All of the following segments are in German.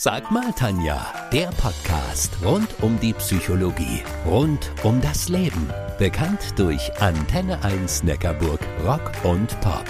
Sag mal, Tanja, der Podcast rund um die Psychologie, rund um das Leben. Bekannt durch Antenne 1 Neckarburg Rock und Pop.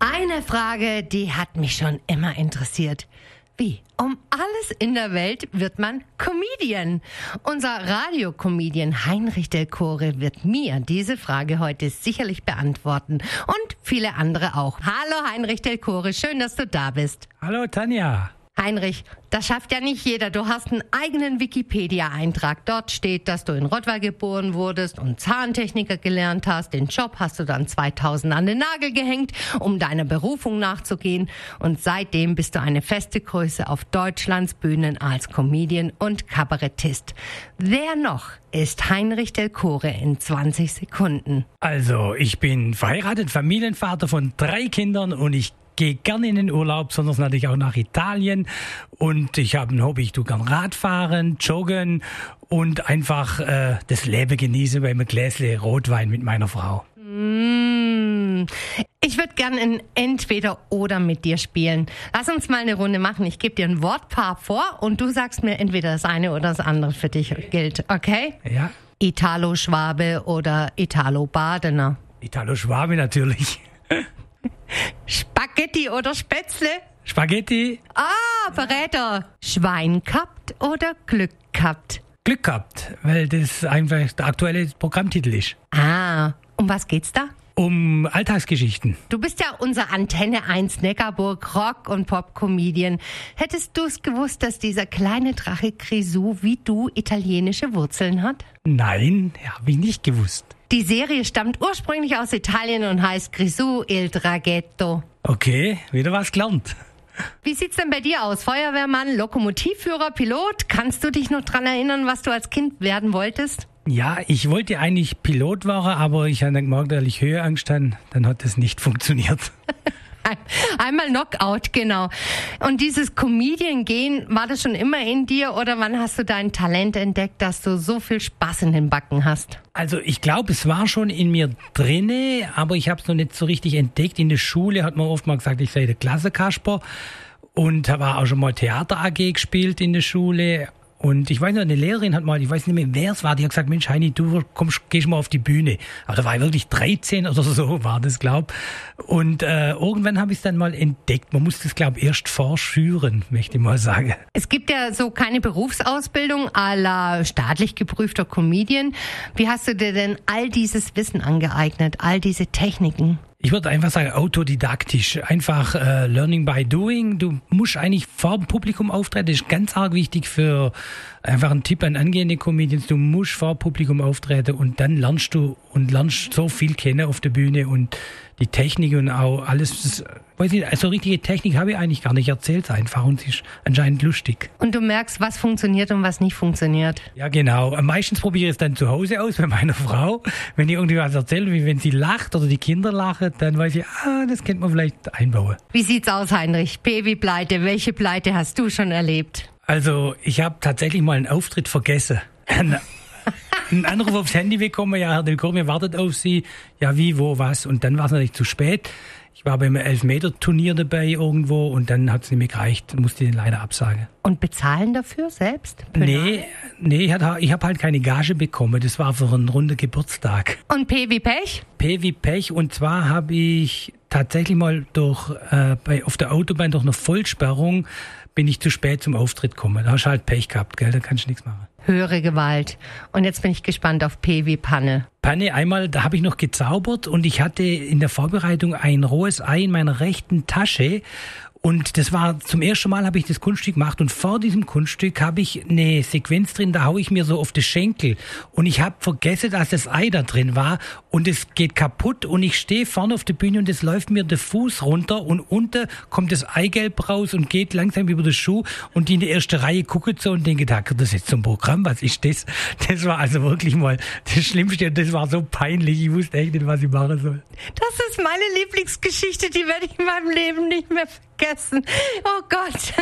Eine Frage, die hat mich schon immer interessiert. Wie? Um alles in der Welt wird man Comedian. Unser Radiocomedian Heinrich Delcore wird mir diese Frage heute sicherlich beantworten. Und viele andere auch. Hallo Heinrich Delcore, schön, dass du da bist. Hallo Tanja. Heinrich, das schafft ja nicht jeder. Du hast einen eigenen Wikipedia-Eintrag. Dort steht, dass du in Rottweil geboren wurdest und Zahntechniker gelernt hast. Den Job hast du dann 2000 an den Nagel gehängt, um deiner Berufung nachzugehen. Und seitdem bist du eine feste Größe auf Deutschlands Bühnen als Comedian und Kabarettist. Wer noch ist Heinrich Delcore in 20 Sekunden? Also, ich bin verheiratet, Familienvater von drei Kindern und ich gehe gerne in den Urlaub, besonders natürlich auch nach Italien. Und ich habe ein Hobby, ich tue gern Radfahren, Joggen und einfach äh, das Leben genießen bei einem Gläsle Rotwein mit meiner Frau. Mm. Ich würde gern in Entweder oder mit dir spielen. Lass uns mal eine Runde machen. Ich gebe dir ein Wortpaar vor und du sagst mir entweder das eine oder das andere für dich gilt, okay? Ja. Italo-Schwabe oder Italo-Badener? Italo-Schwabe natürlich. Spaghetti oder Spätzle? Spaghetti. Ah, Verräter. Schwein gehabt oder Glück gehabt? Glück gehabt, weil das einfach der aktuelle Programmtitel ist. Ah, um was geht's da? Um Alltagsgeschichten. Du bist ja unser Antenne 1 Neckarburg Rock- und Pop-Comedian. Hättest du es gewusst, dass dieser kleine Drache Grisou wie du italienische Wurzeln hat? Nein, habe ich nicht gewusst. Die Serie stammt ursprünglich aus Italien und heißt Grisou il Draghetto. Okay, wieder was gelernt. Wie sieht's denn bei dir aus? Feuerwehrmann, Lokomotivführer, Pilot? Kannst du dich noch dran erinnern, was du als Kind werden wolltest? Ja, ich wollte eigentlich Pilot werden, aber ich habe dann gemerkt, dass ich Höheangst hatte, dann hat das nicht funktioniert. Einmal Knockout, genau. Und dieses Comedian-Gehen, war das schon immer in dir oder wann hast du dein Talent entdeckt, dass du so viel Spaß in den Backen hast? Also ich glaube, es war schon in mir drinne, aber ich habe es noch nicht so richtig entdeckt. In der Schule hat man oft mal gesagt, ich sei der Klassekasper und habe auch schon mal Theater AG gespielt in der Schule. Und ich weiß noch, eine Lehrerin hat mal, ich weiß nicht mehr, wer es war, die hat gesagt, Mensch, Heini, du kommst, gehst mal auf die Bühne. Aber da war ich wirklich 13 oder so, war das, glaub. Und äh, irgendwann habe ich es dann mal entdeckt. Man muss das, glaub erst vorschüren, möchte ich mal sagen. Es gibt ja so keine Berufsausbildung à la staatlich geprüfter Comedian. Wie hast du dir denn all dieses Wissen angeeignet, all diese Techniken? Ich würde einfach sagen, autodidaktisch. Einfach äh, Learning by Doing. Du musst eigentlich vor dem Publikum auftreten. Das ist ganz arg wichtig für einfach ein Tipp an angehende Comedians. Du musst vor Publikum auftreten und dann lernst du und lernst so viel kennen auf der Bühne und die Technik und auch alles. Das, weiß ich, also richtige Technik habe ich eigentlich gar nicht erzählt einfach und es ist anscheinend lustig. Und du merkst, was funktioniert und was nicht funktioniert. Ja, genau. Meistens probiere ich es dann zu Hause aus bei meiner Frau. Wenn ich irgendwie was erzähle, wie wenn sie lacht oder die Kinder lachen, dann weiß ich, ah, das könnte man vielleicht einbauen. Wie sieht's aus, Heinrich? Babypleite. Welche Pleite hast du schon erlebt? Also, ich habe tatsächlich mal einen Auftritt vergessen. Einen Anruf aufs Handy bekommen, ja, Herr Delcourt, wir wartet auf Sie. Ja, wie, wo, was? Und dann war es natürlich zu spät. Ich war beim Elfmeter-Turnier dabei irgendwo und dann hat es nicht mehr gereicht, musste den leider absagen. Und bezahlen dafür selbst? Nee, nee, ich habe hab halt keine Gage bekommen. Das war für einen runden Geburtstag. Und P wie Pech? P wie Pech. Und zwar habe ich tatsächlich mal durch, äh, bei, auf der Autobahn durch eine Vollsperrung bin ich zu spät zum Auftritt gekommen. Da hast du halt Pech gehabt, gell? Da kannst du nichts machen. Höhere Gewalt. Und jetzt bin ich gespannt auf P wie Panne. Panne, einmal, da habe ich noch gezaubert und ich hatte in der Vorbereitung ein rohes Ei in meiner rechten Tasche und das war zum ersten Mal habe ich das Kunststück gemacht und vor diesem Kunststück habe ich eine Sequenz drin, da hau ich mir so auf die Schenkel und ich habe vergessen, dass das Ei da drin war und es geht kaputt und ich stehe vorne auf der Bühne und es läuft mir der Fuß runter und unten kommt das Eigelb raus und geht langsam über den Schuh und die in der ersten Reihe gucken so und denken, da gehört das jetzt zum Programm, was ist das? Das war also wirklich mal das Schlimmste und das war so peinlich, ich wusste echt nicht, was ich machen soll. Das ist meine Lieblingsgeschichte, die werde ich in meinem Leben nicht mehr vergessen. Oh Gott.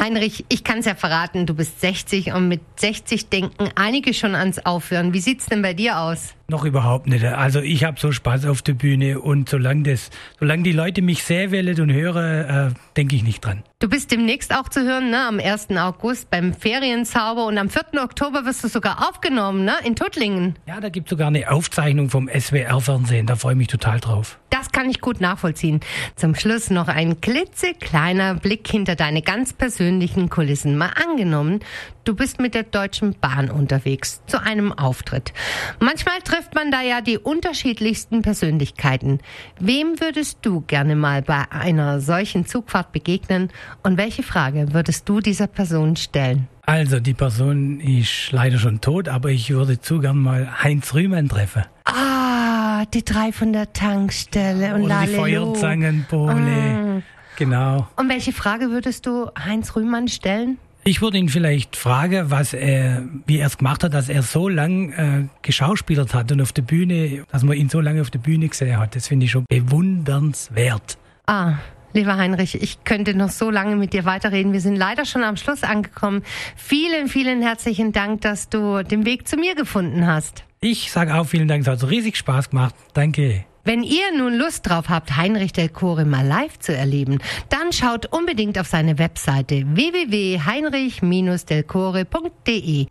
Heinrich, ich kann es ja verraten, du bist 60 und mit 60 denken einige schon ans Aufhören. Wie sieht's denn bei dir aus? Noch überhaupt nicht. Also ich habe so Spaß auf der Bühne und solange das, solange die Leute mich sehr wählen und hören, äh, denke ich nicht dran. Du bist demnächst auch zu hören, ne? Am 1. August beim Ferienzauber und am 4. Oktober wirst du sogar aufgenommen, ne? In Tuttlingen. Ja, da gibt es sogar eine Aufzeichnung vom SWR-Fernsehen. Da freue ich mich total drauf. Das kann ich gut nachvollziehen. Zum Schluss noch ein klitzekleiner Blick hinter deine ganz persönlichen Kulissen. Mal angenommen, du bist mit der Deutschen Bahn unterwegs zu einem Auftritt. Manchmal trifft man da ja die unterschiedlichsten Persönlichkeiten. Wem würdest du gerne mal bei einer solchen Zugfahrt begegnen und welche Frage würdest du dieser Person stellen? Also, die Person ist leider schon tot, aber ich würde zu gern mal Heinz Rühmann treffen. Ah, die drei von der Tankstelle und Oder die. Feuerzangenbowle. Ah. Genau. Und welche Frage würdest du Heinz Rühmann stellen? Ich würde ihn vielleicht fragen, was er, wie er es gemacht hat, dass er so lang äh, geschauspielert hat und auf der Bühne, dass man ihn so lange auf der Bühne gesehen hat. Das finde ich schon bewundernswert. Ah, lieber Heinrich, ich könnte noch so lange mit dir weiterreden. Wir sind leider schon am Schluss angekommen. Vielen, vielen herzlichen Dank, dass du den Weg zu mir gefunden hast. Ich sage auch vielen Dank, es hat riesig Spaß gemacht. Danke. Wenn ihr nun Lust drauf habt, Heinrich Delcore mal live zu erleben, dann schaut unbedingt auf seine Webseite www.heinrich-delcore.de.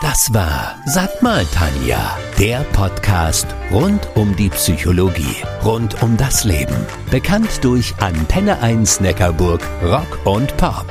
Das war Sag mal Tanja, der Podcast rund um die Psychologie, rund um das Leben. Bekannt durch Antenne 1 Neckarburg Rock und Pop.